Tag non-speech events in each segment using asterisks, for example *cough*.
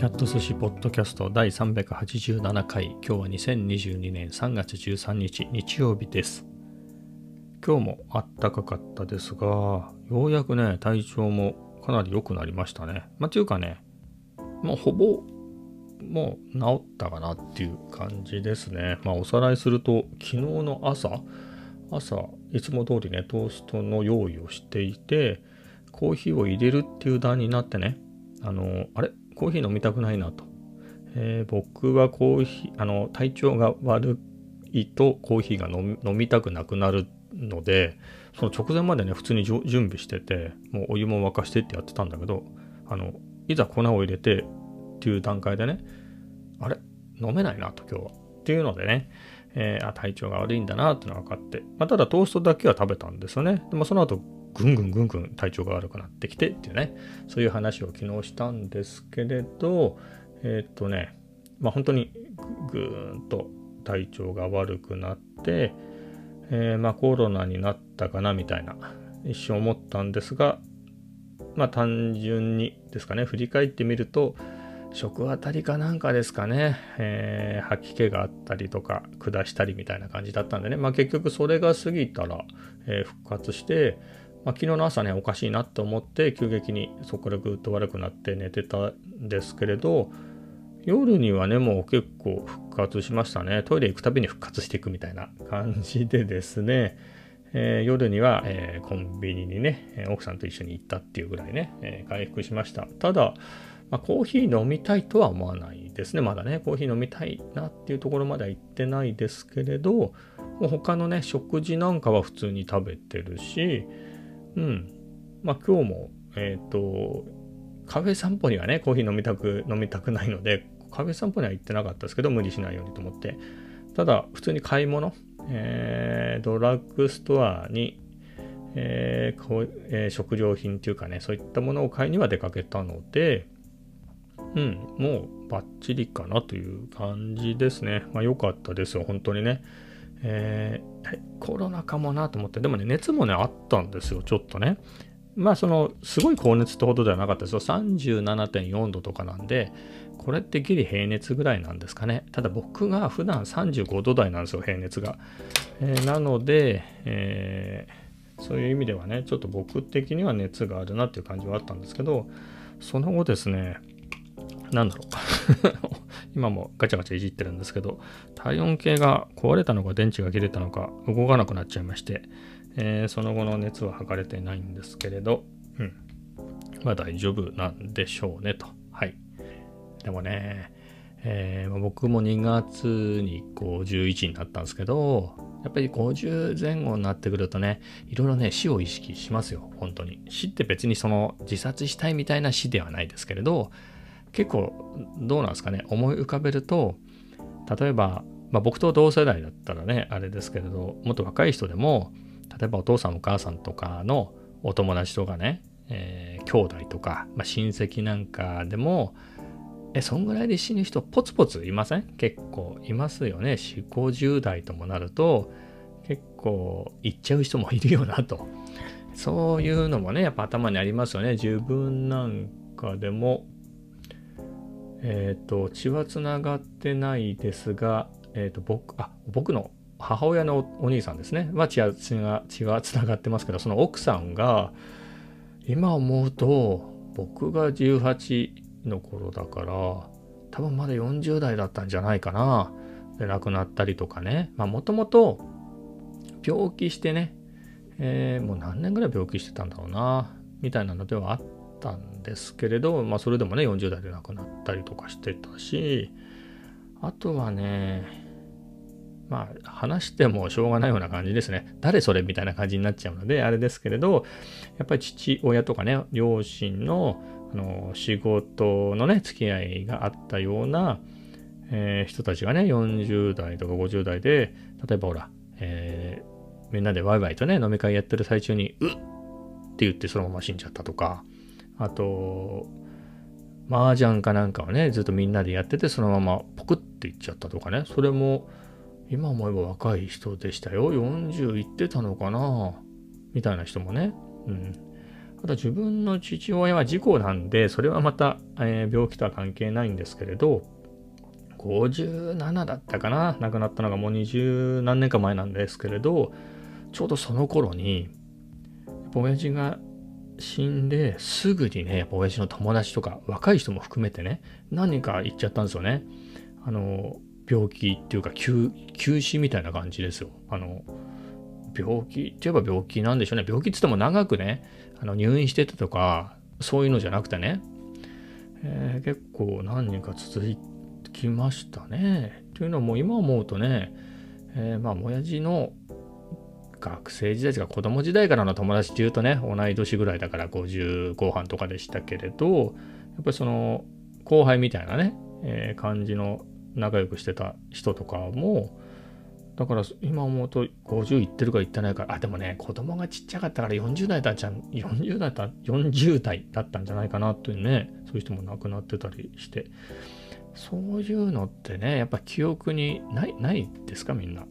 キャット寿司ポッドキャスト第387回。今日は2022年3月13日日曜日です。今日もあったかかったですがようやくね体調もかなり良くなりましたね。まあというかねもうほぼもう治ったかなっていう感じですね。まあおさらいすると昨日の朝朝いつも通りねトーストの用意をしていてコーヒーを入れるっていう段になってねあのあれ？コーヒー飲みたくないなと。えー、僕はコーヒー、あの、体調が悪いとコーヒーが飲みたくなくなるので、その直前までね、普通に準備してて、もうお湯も沸かしてってやってたんだけど、あの、いざ粉を入れてっていう段階でね、あれ？飲めないなと今日は。っていうのでね、えー、あ体調が悪いんだなってのが分かって、まあ、ただトーストだけは食べたんですよね。でもその後ぐんぐんぐんぐん体調が悪くなってきてっていうねそういう話を昨日したんですけれどえっ、とねまあ本当にぐーんと体調が悪くなって、えー、まあコロナになったかなみたいな一瞬思ったんですがまあ単純にですかね振り返ってみると食当たりかなんかですかね、えー、吐き気があったりとか下したりみたいな感じだったんでね、まあ、結局それが過ぎたら、えー、復活してまあ、昨日の朝ねおかしいなと思って急激にそこからぐっと悪くなって寝てたんですけれど夜にはねもう結構復活しましたね。トイレ行くたびに復活していくみたいな感じでですね、えー、夜には、えー、コンビニにね奥さんと一緒に行ったっていうぐらいね、えー、回復しました。ただ、まあ、コーヒー飲みたいとは思わないですね。まだねコーヒー飲みたいなっていうところまでは行ってないですけれどもう他のね食事なんかは普通に食べてるしうん。まあ今日も、えっ、ー、と、カフェ散歩にはね、コーヒー飲みたく、飲みたくないので、カフェ散歩には行ってなかったですけど、無理しないようにと思って。ただ、普通に買い物、えー、ドラッグストアに、えーこえー、食料品っていうかね、そういったものを買いには出かけたので、うん、もうバッチリかなという感じですね。まあ良かったですよ、本当にね。え、コロナかもなと思って、でもね、熱もね、あったんですよ、ちょっとね。まあ、その、すごい高熱ってほどではなかったですよ。37.4度とかなんで、これってギリ平熱ぐらいなんですかね。ただ僕が普段35度台なんですよ、平熱が。えー、なので、えー、そういう意味ではね、ちょっと僕的には熱があるなっていう感じはあったんですけど、その後ですね、なんだろう *laughs* 今もガチャガチャいじってるんですけど、体温計が壊れたのか電池が切れたのか動かなくなっちゃいまして、えー、その後の熱は測れてないんですけれど、うん。まあ大丈夫なんでしょうねと。はい。でもね、えー、僕も2月に51になったんですけど、やっぱり50前後になってくるとね、いろいろね、死を意識しますよ、本当に。死って別にその自殺したいみたいな死ではないですけれど、結構どうなんですかね。思い浮かべると例えば、まあ、僕と同世代だったらねあれですけれどもっと若い人でも例えばお父さんお母さんとかのお友達とかね、えー、兄弟とか、まあ、親戚なんかでもえそんぐらいで死ぬ人ポツポツいません？結構いますよね。4 50代ともなると結構行っちゃう人もいるよなと。そういうのもねやっぱ頭にありますよね。自分なんかでもえ、ー、と、血はつながってないですが、え、ー、と、僕、あ、僕の母親のお兄さんですね。は血は、血が、血がつながってますけど、その奥さんが、今思うと、僕が18の頃だから、多分まだ40代だったんじゃないかな。で、亡くなったりとかね。もともと、病気してね、えー、もう何年ぐらい病気してたんだろうな、みたいなのではあったんですけれど、まあ、それでもね40代で亡くなったりとかしてたしあとはねまあ話してもしょうがないような感じですね誰それみたいな感じになっちゃうのであれですけれどやっぱり父親とかね両親のあの仕事のね付き合いがあったような、えー、人たちがね40代とか50代で例えばほら、えー、みんなでワイワイとね飲み会やってる最中に「うっ!」って言ってそのまま死んじゃったとかあと、麻雀かなんかをね、ずっとみんなでやってて、そのままポクっていっちゃったとかね、それも、今思えば若い人でしたよ。40いってたのかなみたいな人もね、うん、ただ自分の父親は事故なんで、それはまた、えー、病気とは関係ないんですけれど、57だったかな。亡くなったのがもう20何年か前なんですけれど、ちょうどその頃に、親父が死んですぐにね、やっぱ親父の友達とか若い人も含めてね、何人か行っちゃったんですよね。あの、病気っていうか休、休死みたいな感じですよ。あの、病気って言えば病気なんでしょうね。病気って言っても長くね、あの入院してたとか、そういうのじゃなくてね、えー、結構何人か続きましたね。というのも今思うとね、えー、まあ、親父の学生時代とか子供時代からの友達っていうとね、同い年ぐらいだから50後半とかでしたけれど、やっぱりその後輩みたいなね、えー、感じの仲良くしてた人とかも、だから今思うと50いってるかいってないか、あ、でもね、子供がちっちゃかったから40代だっちゃん、40代だ、40代だったんじゃないかなというね、そういう人も亡くなってたりして、そういうのってね、やっぱ記憶にない、ないですか、みんな。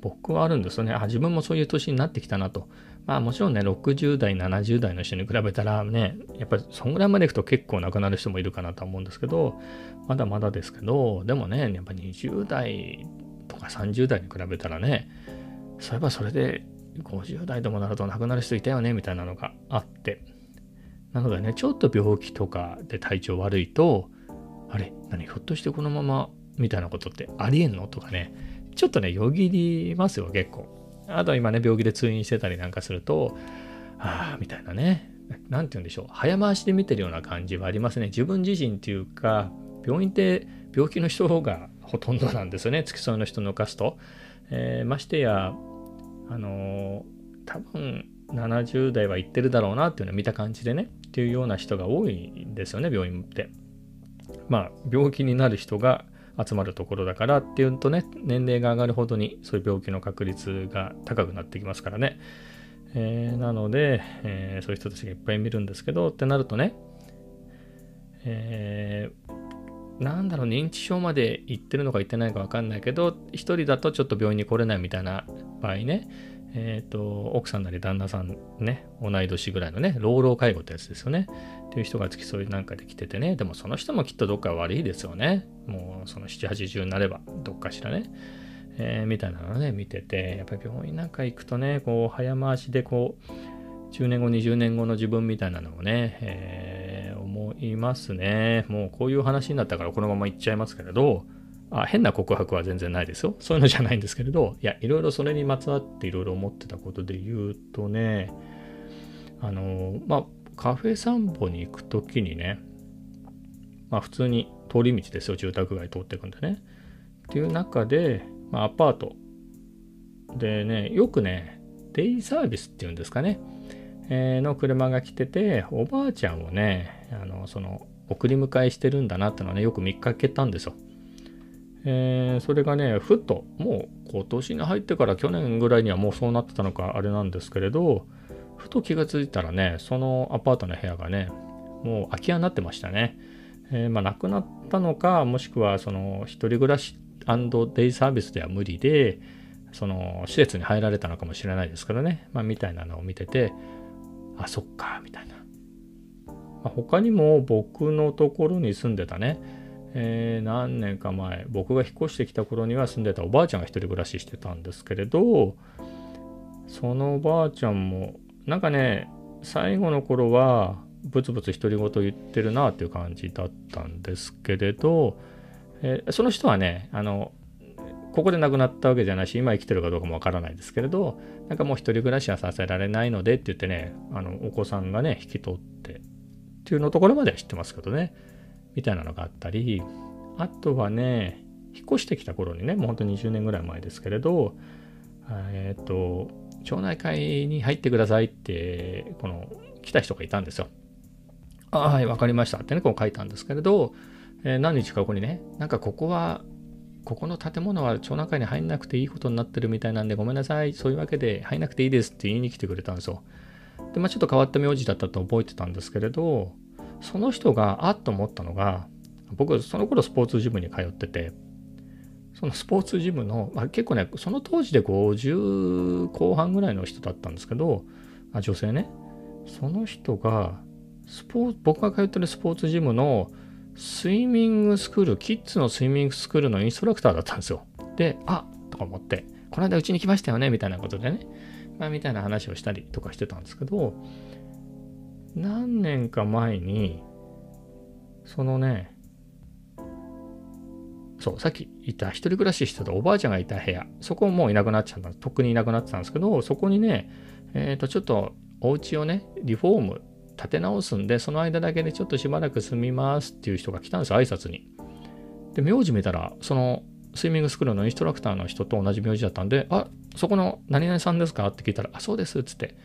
僕はあるんですよね。あ、自分もそういう年になってきたなと。まあもちろんね、60代、70代の人に比べたらね、やっぱりそんぐらいまでいくと結構亡くなる人もいるかなと思うんですけど、まだまだですけど、でもね、やっぱ20代とか30代に比べたらね、そういえばそれで50代でもなると亡くなる人いたよねみたいなのがあって、なのでね、ちょっと病気とかで体調悪いと、あれ何ひょっとしてこのままみたいなことってありえんの？とかね、ちょっとね、よぎりますよ、結構。あと今ね、病気で通院してたりなんかすると、ああ、みたいなね、なんて言うんでしょう、早回しで見てるような感じはありますね。自分自身っていうか、病院って病気の人がほとんどなんですよね、付き添いの人抜かすと。えー、ましてや、あのー、多分70代は行ってるだろうなっていうのを見た感じでね、っていうような人が多いんですよね、病院って。まあ、病気になる人が集まるところだからっていうとね、年齢が上がるほどにそういう病気の確率が高くなってきますからね。えー、なので、えー、そういう人たちがいっぱい見るんですけど、ってなるとね、えー、なんだろう、認知症まで行ってるのか行ってないか分かんないけど、一人だとちょっと病院に来れないみたいな場合ね、えっ、ー、と、奥さんなり旦那さんね、同い年ぐらいのね、老老介護ってやつですよね。っていう人が付き添いなんかで来ててね、でもその人もきっとどっか悪いですよね。もうその7、80になれば、どっかしらね。えー、みたいなのね、見てて、やっぱり病院なんか行くとね、こう、早回しでこう、10年後、20年後の自分みたいなのをね、えー、思いますね。もうこういう話になったからこのまま行っちゃいますけれど、あ変な告白は全然ないですよ。そういうのじゃないんですけれど、いや、いろいろそれにまつわっていろいろ思ってたことで言うとね、あの、まあ、カフェ散歩に行くときにね、まあ普通に通り道ですよ、住宅街通っていくんでね。っていう中で、まあ、アパートでね、よくね、デイサービスっていうんですかね、えー、の車が来てて、おばあちゃんをね、あの、その、送り迎えしてるんだなってのはね、よく見かけたんですよ。えー、それがね、ふっと、もう今年に入ってから去年ぐらいにはもうそうなってたのかあれなんですけれど、ふと気がついたらね、そのアパートの部屋がね、もう空き家になってましたね。えー、まあ、亡くなったのか、もしくはその一人暮らしデイサービスでは無理で、その施設に入られたのかもしれないですからね、まあ、みたいなのを見てて、あ、そっか、みたいな。まあ、他にも僕のところに住んでたね、えー、何年か前僕が引っ越してきた頃には住んでたおばあちゃんが一人暮らししてたんですけれどそのおばあちゃんもなんかね最後の頃はブツブツ独り言言ってるなっていう感じだったんですけれど、えー、その人はねあのここで亡くなったわけじゃないし今生きてるかどうかもわからないですけれどなんかもう一人暮らしはさせられないのでって言ってねあのお子さんがね引き取ってっていうのところまでは知ってますけどね。みたいなのがあったり、あとはね、引っ越してきた頃にね、もうほんと20年ぐらい前ですけれど、えっ、ー、と、町内会に入ってくださいって、この、来た人がいたんですよ。あはい、わかりましたってね、こう書いたんですけれど、えー、何日か後にね、なんかここは、ここの建物は町内会に入んなくていいことになってるみたいなんで、ごめんなさい、そういうわけで入んなくていいですって言いに来てくれたんですよ。で、まあちょっと変わった名字だったと覚えてたんですけれど、その人があっと思ったのが僕その頃スポーツジムに通っててそのスポーツジムの、まあ、結構ねその当時で50後半ぐらいの人だったんですけどあ女性ねその人がスポー僕が通ってるスポーツジムのスイミングスクールキッズのスイミングスクールのインストラクターだったんですよ。であとか思ってこの間うちに来ましたよねみたいなことでねまあみたいな話をしたりとかしてたんですけど何年か前にそのねそう、さっき言った一人暮らししてたおばあちゃんがいた部屋、そこもういなくなっちゃった、とっくにいなくなってたんですけど、そこにね、えっ、ー、と、ちょっとお家をね、リフォーム、建て直すんで、その間だけでちょっとしばらく住みますっていう人が来たんです、挨拶に。で、名字見たら、そのスイミングスクールのインストラクターの人と同じ名字だったんで、あ、そこの何々さんですか？って聞いたら、あ、そうですっつって、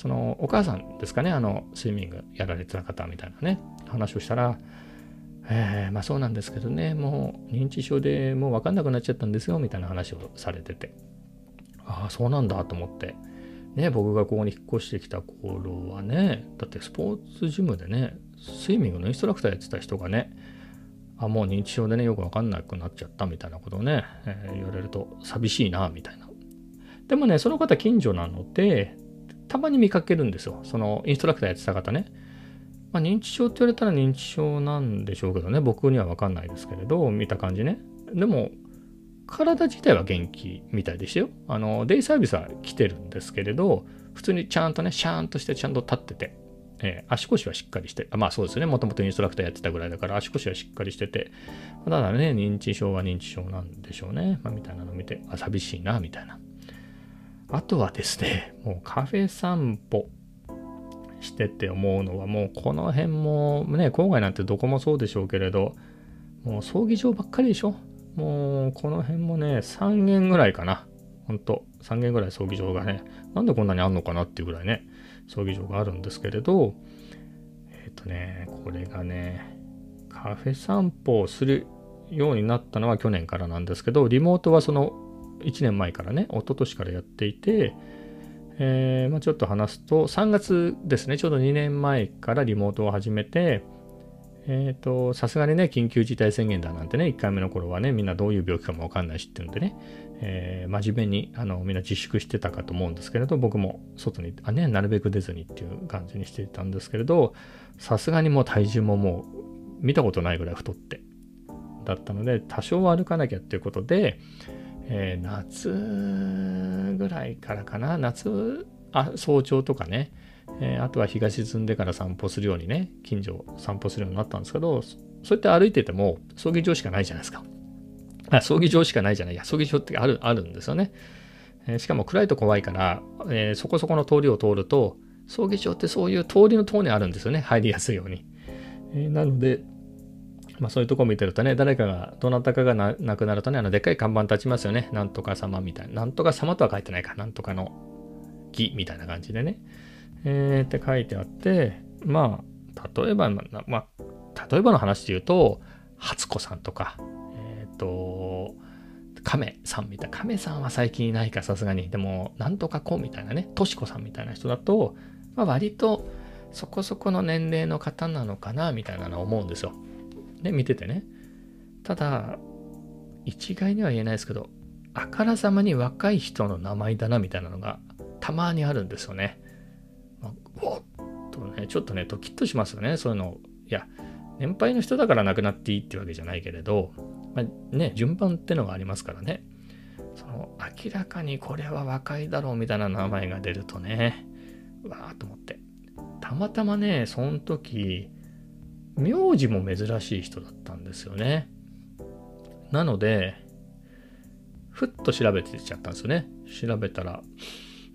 そのお母さんですかね、あの、スイミングやられてた方みたいなね、話をしたら、えー、まあそうなんですけどね、もう認知症でもう分かんなくなっちゃったんですよ、みたいな話をされてて。ああ、そうなんだと思って。ね、僕がここに引っ越してきた頃はね、だってスポーツジムでね、スイミングのインストラクターやってた人がね、あ、もう認知症でね、よく分かんなくなっちゃったみたいなことをね、えー、言われると寂しいな、みたいな。でもね、その方近所なので、たまに見かけるんですよ。そのインストラクターやってた方ね。まあ、認知症って言われたら認知症なんでしょうけどね、僕には分かんないですけれど、見た感じね。でも、体自体は元気みたいでしたよ。あの、デイサービスは来てるんですけれど、普通にちゃんとね、シャーンとしてちゃんと立ってて、えー、足腰はしっかりして、まあそうですね、もともとインストラクターやってたぐらいだから足腰はしっかりしてて、ただね、認知症は認知症なんでしょうね。まあみたいなの見て、あ、寂しいな、みたいな。あとはですね、もうカフェ散歩してて思うのはもうこの辺もね郊外なんてどこもそうでしょうけれどもう葬儀場ばっかりでしょ。もうこの辺もね3軒ぐらいかな。ほんと3軒ぐらい葬儀場がねなんでこんなにあんのかなっていうぐらいね葬儀場があるんですけれどえっ、ー、とねこれがねカフェ散歩をするようになったのは去年からなんですけどリモートはその1年前からね一昨年からやっていてえー、まあ、ちょっと話すと、3月ですね、ちょうど2年前からリモートを始めて、えっ、と、さすがにね、緊急事態宣言だなんてね、1回目の頃はね、みんなどういう病気かもわかんないしっていうんでね、えー、真面目にあのみんな自粛してたかと思うんですけれど、僕も外にあ、ね、なるべく出ずにっていう感じにしていたんですけれど、さすがにもう体重ももう見たことないぐらい太って、だったので、多少は歩かなきゃっていうことで、えー、夏ぐらいからかな、夏、あ早朝とかね、えー、あとは日が沈んでから散歩するようにね、近所散歩するようになったんですけど、そうやって歩いてても葬儀場しかないじゃないですか。あ葬儀場しかないじゃない。いや、葬儀場ってあるあるんですよね。えー、しかも暗いと怖いから、え、そこそこの通りを通ると、葬儀場ってそういう通りの塔にあるんですよね。入りやすいように。え、なので、まあそういうとこ見てるとね、誰かが、どなたかが亡くなるとね、あのでっかい看板立ちますよね。なんとか様みたいな。なんとか様とは書いてないか。なんとかの木みたいな感じでね。えー、って書いてあって、まあ、例えば、まあ、例えばの話で言うと、初子さんとか、えっ、ー、と、亀さんみたいな。亀さんは最近いないか、さすがに。でも、なんとか子みたいなね、としこさんみたいな人だと、まあ、割とそこそこの年齢の方なのかな、みたいなのは思うんですよ。ね、見ててね。ただ、一概には言えないですけど、あからさまに若い人の名前だなみたいなのがたまにあるんですよね。まあ、おっとね、ちょっとね、ドキッとしますよね、そういうの。いや、年配の人だから亡くなっていいってわけじゃないけれど、まあ、ね、順番ってのがありますからね。その明らかにこれは若いだろうみたいな名前が出るとね、わーと思って。たまたまね、その時、名字も珍しい人だったんですよね。なので、ふっと調べてちゃったんですよね。調べたら、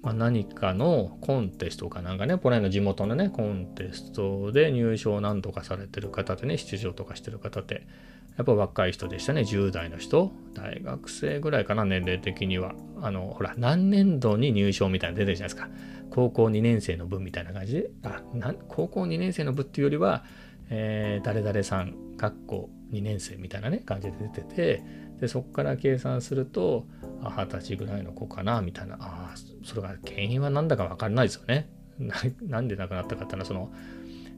まあ、何かのコンテストかなんかね、この辺の地元のね、コンテストで入賞何とかされてる方でね、出場とかしてる方って、やっぱ若い人でしたね、10代の人。大学生ぐらいかな、年齢的には。あの、ほら、何年度に入賞みたいなの出てるじゃないですか。高校2年生の分みたいな感じで、あ、高校2年生の部っていうよりは、えー、誰々さん、かっこ2年生みたいなね、感じで出てて、で、そこから計算すると、あ、二十歳ぐらいの子かな、みたいな、ああ、それが原因は何だか分かんないですよね。*laughs* なんで亡くなったかっていうのは、その、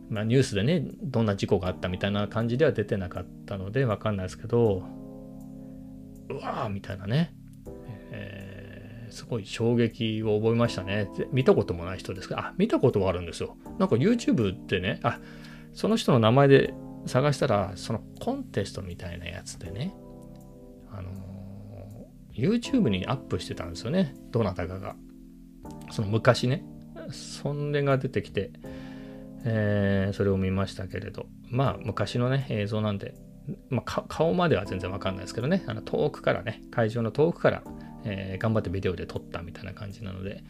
まあ、ニュースでね、どんな事故があったみたいな感じでは出てなかったので分かんないですけど、うわーみたいなね、ええー、すごい衝撃を覚えましたね。見たこともない人ですけど、あ、見たことはあるんですよ。なんか YouTube ってね、あ、その人の名前で探したら、そのコンテストみたいなやつでね、あのー、YouTube にアップしてたんですよね。どなたかが。その昔ね。それが出てきて、えー、それを見ましたけれど、まあ昔のね、映像なんで、まあ、顔までは全然わかんないですけどね、あの遠くからね、会場の遠くから、えー、頑張ってビデオで撮ったみたいな感じなので、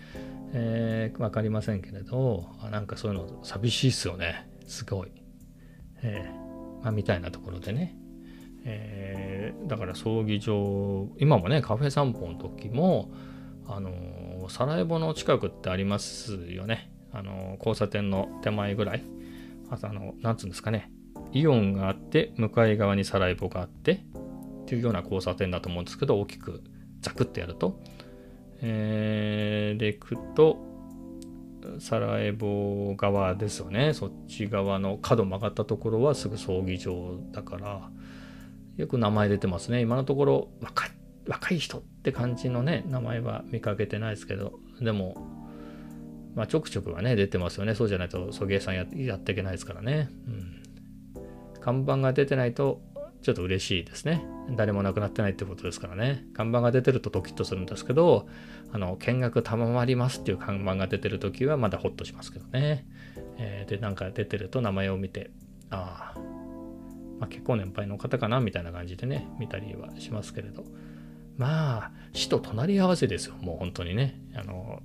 えー、わかりませんけれど、なんかそういうの寂しいっすよね。すごい。えー、まあ、みたいなところでね。えー、だから葬儀場、今もね、カフェ散歩の時も、あのー、サラエボの近くってありますよね。あの交差点の手前ぐらい。あとあの、なんつうんですかね。イオンがあって、向かい側にサラエボがあって、っていうような交差点だと思うんですけど、大きくザクッとやると。えー、で、行くと、サラエボ側ですよね。そっち側の角曲がったところはすぐ葬儀場だから、よく名前出てますね。今のところ若若い人って感じのね、名前は見かけてないですけど、でも、まあ、ちょくちょくはね、出てますよね。そうじゃないと、送迎さんやっていけないですからね。うん。看板が出てないと、ちょっと嬉しいですね。誰も亡くなってないってことですからね。看板が出てるとドキッとするんですけど、あの、見学賜りますっていう看板が出てるときはまだホッとしますけどね。えー、で、なんか出てると名前を見て、ああ、まあ、結構年配の方かなみたいな感じでね、見たりはしますけれど。まあ、死と隣り合わせですよ。もう本当にね。あの、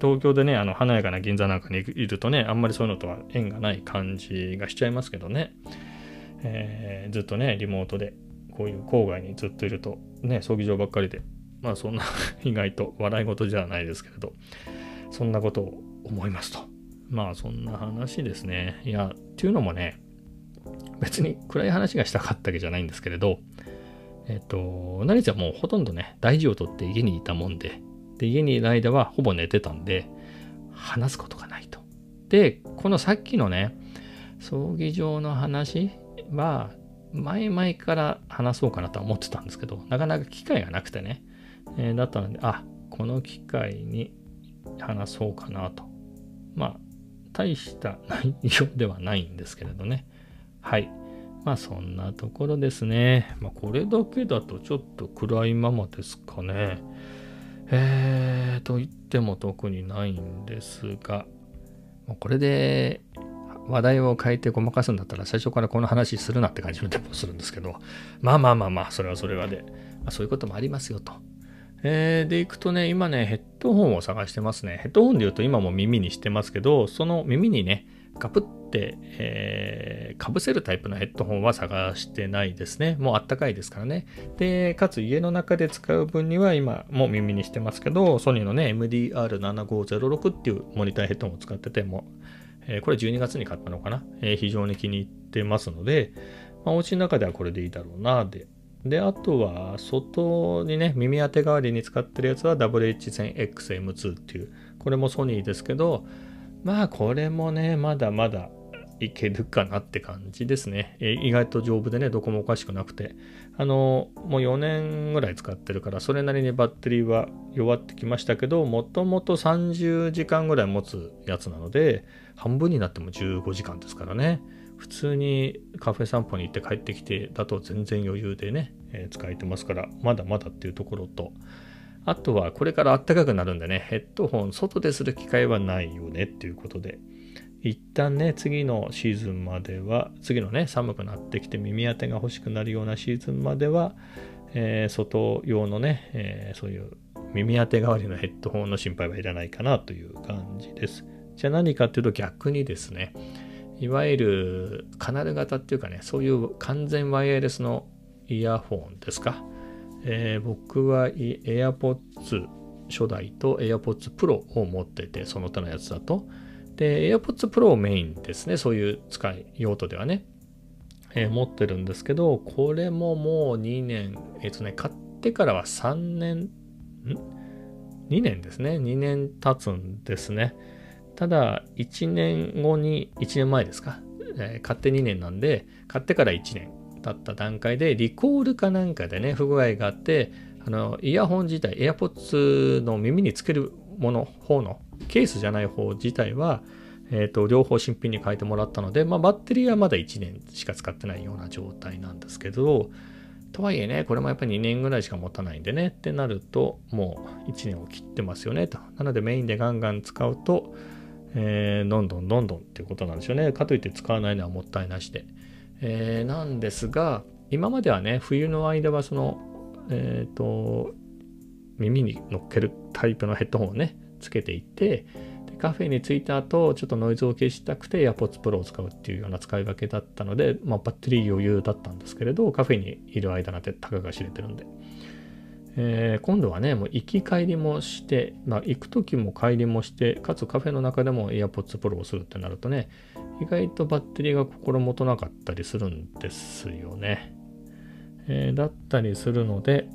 東京でね、あの、華やかな銀座なんかにいるとね、あんまりそういうのとは縁がない感じがしちゃいますけどね。えー、ずっとね、リモートで、こういう郊外にずっといると、ね、葬儀場ばっかりで、まあそんな *laughs* 意外と笑い事じゃないですけれど、そんなことを思いますと。まあそんな話ですね。いや、っていうのもね、別に暗い話がしたかったわけじゃないんですけれど、えっと、何せもうほとんどね、大事をとって家にいたもんで、で、家にいる間はほぼ寝てたんで、話すことがないと。で、このさっきのね、葬儀場の話は、前々から話そうかなとは思ってたんですけど、なかなか機会がなくてね、えー、だったので、あ、この機会に話そうかなと。まあ、大した内容ではないんですけれどね。はい。まあそんなところですね。まあこれだけだとちょっと暗いままですかね。えー、と言っても特にないんですが、これで話題を変えてごまかすんだったら最初からこの話するなって感じのテンポするんですけど、まあまあまあまあ、それはそれはで、まあ、そういうこともありますよと。えー、で、行くとね、今ね、ヘッドホンを探してますね。ヘッドホンで言うと今も耳にしてますけど、その耳にね、ガプって、えー、かぶせるタイプのヘッドホンは探してないですね。もうあったかいですからね。で、かつ家の中で使う分には今もう耳にしてますけど、ソニーのね、MDR7506 っていうモニターヘッドホンを使ってても、えー、これ12月に買ったのかな、えー、非常に気に入ってますので、まあ、お家の中ではこれでいいだろうな、で。で、あとは、外にね、耳当て代わりに使ってるやつは WH1000XM2 っていう、これもソニーですけど、まあ、これもね、まだまだいけるかなって感じですね。え意外と丈夫でね、どこもおかしくなくて。あの、もう4年ぐらい使ってるから、それなりにバッテリーは弱ってきましたけど、もともと30時間ぐらい持つやつなので、半分になっても15時間ですからね。普通にカフェ散歩に行って帰ってきてだと全然余裕でね、えー、使えてますから、まだまだっていうところと、あとはこれから暖かくなるんでね、ヘッドホン外でする機会はないよねっていうことで、一旦ね、次のシーズンまでは、次のね、寒くなってきて耳当てが欲しくなるようなシーズンまでは、えー、外用のね、えー、そういう耳当て代わりのヘッドホンの心配はいらないかなという感じです。じゃあ何かっていうと逆にですね、いわゆるカナル型っていうかね、そういう完全ワイヤレスのイヤホンですか？えー、僕は AirPods 初代と AirPods Pro を持ってて、その他のやつだと。で、AirPods Pro をメインですね。そういう使い用途ではね。えー、持ってるんですけど、これももう2年、えっ、とね、買ってからは3年、ん ?2 年ですね。2年経つんですね。ただ、1年後に、1年前ですか。えー、買って2年なんで、買ってから1年経った段階で、リコールかなんかでね、不具合があって、あのイヤホン自体 AirPods の耳につけるもの方のケースじゃない方自体は、えーと、両方新品に変えてもらったので、まあ、バッテリーはまだ1年しか使ってないような状態なんですけどとはいえねこれもやっぱり2年ぐらいしか持たないんでねってなるともう1年を切ってますよねとなのでメインでガンガン使うと、えー、どんどんどんどんっていうことなんですよね。かといって使わないのはもったいなしで、えー、なんですが今まではね冬の間はそのえっ、ー、と耳に乗っけるタイプのヘッドホンをねつけていってカフェに着いた後ちょっとノイズを消したくて AirPods Pro を使うっていうような使い分けだったので、まあ、バッテリー余裕だったんですけれどカフェにいる間なんてたかが知れてるんで、えー、今度はねもう行き帰りもして、まあ、行く時も帰りもしてかつカフェの中でも AirPods Pro をするってなるとね意外とバッテリーが心もとなかったりするんですよね、えー、だったりするので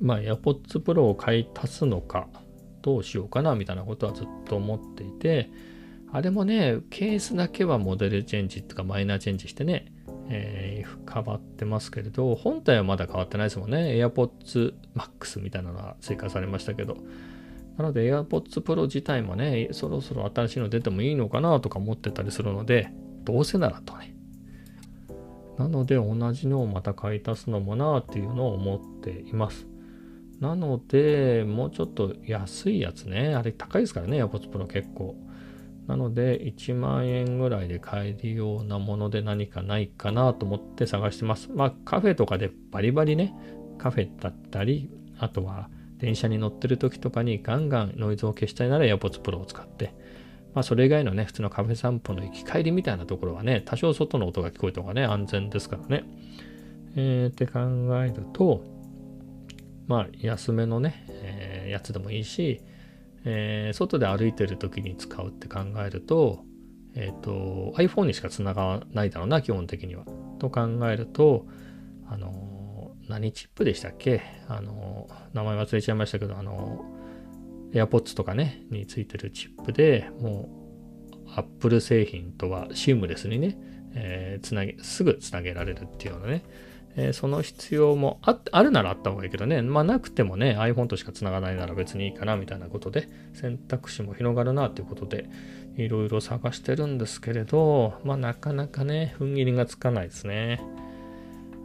まあ AirPods Pro を買い足すのかどうしようかなみたいなことはずっと思っていて、あれもね、ケースだけはモデルチェンジとかマイナーチェンジしてね、えー、変わってますけれど、本体はまだ変わってないですもんね。AirPods Max みたいなのが追加されましたけど。なので AirPods Pro 自体もね、そろそろ新しいの出てもいいのかなとか思ってたりするので、どうせならとね。なので同じのをまた買い足すのもなっていうのを思っています。なので、もうちょっと安いやつね。あれ高いですからね、AirPods Pro 結構。なので、1万円ぐらいで買えるようなもので何かないかなと思って探してます。まあ、カフェとかでバリバリね、カフェだったり、あとは電車に乗ってる時とかにガンガンノイズを消したいなら AirPods Pro を使って、まあ、それ以外のね、普通のカフェ散歩の行き帰りみたいなところはね、多少外の音が聞こえた方がね、安全ですからね。えー、って考えると、まあ、安めのね、えー、やつでもいいし、えー、外で歩いてる時に使うって考えると、えっ、ー、と、iPhone にしか繋がらないだろうな、基本的には。と考えると、あの、何チップでしたっけ？あの、名前忘れちゃいましたけど、あの、AirPods とかね、についてるチップでもう、Apple 製品とはシームレスにね、えー、つなげ、すぐつなげられるっていうようなね、えー、その必要もああるならあった方がいいけどね、まあなくてもね、iPhone としか繋がないなら別にいいかなみたいなことで、選択肢も広がるなっていうことで、いろいろ探してるんですけれど、まあなかなかね、踏ん切りがつかないですね。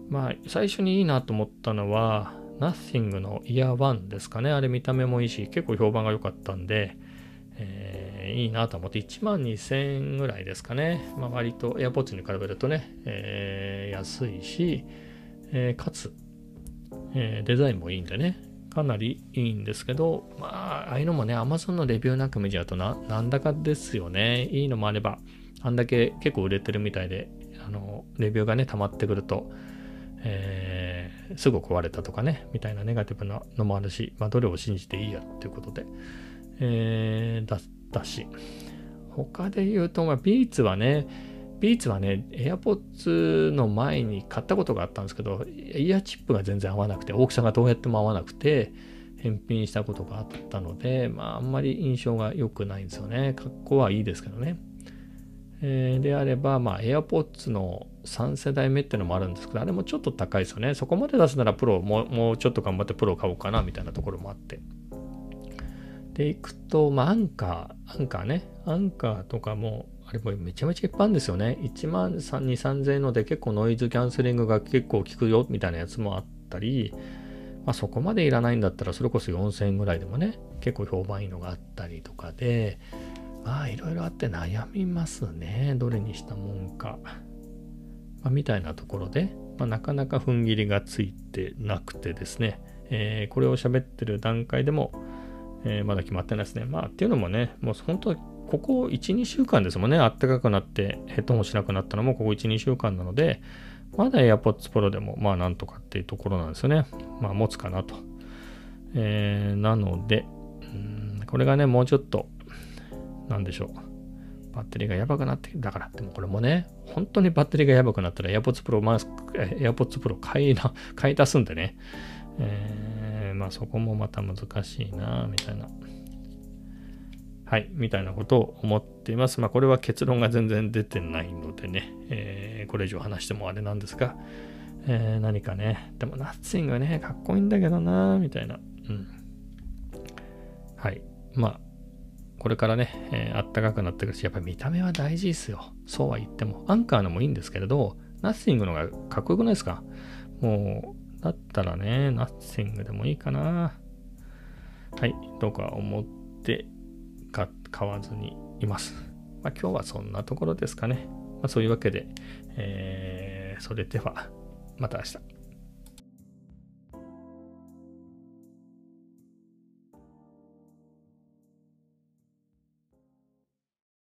まあ最初にいいなと思ったのは、Nothing の Ear One ですかね。あれ見た目もいいし、結構評判が良かったんで、えー、いいなと思って、1万2000円ぐらいですかね。まあ割と AirPods に比べるとね、えー、安いし、えー、かつ、えー、デザインもいいんでね、かなりいいんですけど、まあ、ああいうのもね、Amazon のレビューなんか見ちゃうとな、なんだかですよね。いいのもあれば、あんだけ結構売れてるみたいで、あの、レビューがね、溜まってくると、えー、すぐ壊れたとかね、みたいなネガティブなのもあるし、まあ、どれを信じていいやっていうことで、えー、だったし、他で言うと、まあ、ビーツはね、ビーツはね、AirPods の前に買ったことがあったんですけど、イヤーチップが全然合わなくて、大きさがどうやっても合わなくて、返品したことがあったので、まあ、あんまり印象が良くないんですよね。格好はいいですけどね。えー、であれば、まあ、AirPods の3世代目ってのもあるんですけど、あれもちょっと高いですよね。そこまで出すならプロもう、もうちょっと頑張ってプロ買おうかな、みたいなところもあって。で、いくと、まあ、アンカー、アンカーね。アンカーとかも、あれもめちゃめちゃいっぱいあるんですよね。1万2、3000円ので結構ノイズキャンセリングが結構効くよみたいなやつもあったり、まあ、そこまでいらないんだったらそれこそ4000円ぐらいでもね、結構評判いいのがあったりとかで、まあいろいろあって悩みますね。どれにしたもんか。まあ、みたいなところで、まあ、なかなか踏ん切りがついてなくてですね、えー、これを喋ってる段階でも、えー、まだ決まってないですね。まあっていうのもね、もう本当ここ1、2週間ですもんね。あったかくなってヘッドホンしなくなったのもここ1、2週間なので、まだ AirPods Pro でもまあなんとかっていうところなんですよね。まあ持つかなと。えー、なので、んこれがね、もうちょっと、なんでしょう。バッテリーがやばくなって、だから、でもこれもね、本当にバッテリーがやばくなったら AirPods Pro マスク、AirPods Pro 買いな、買い足すんでね。えー、まあそこもまた難しいな、みたいな。はい、みたいなことを思っています。まあ、これは結論が全然出てないのでね、えー、これ以上話してもあれなんですが、えー、何かね、でもナッツイングね、かっこいいんだけどなみたいな。うん。はい。まあ、これからね、えー、あったかくなってくるし、やっぱり見た目は大事ですよ。そうは言っても。アンカーのもいいんですけれど、ナッシングのがかっこよくないですか？もう、だったらね、ナッシングでもいいかな。はい、とか思って買わずにいます。まあ、今日はそんなところですかね。まあ、そういうわけで、えー、それではまた明日。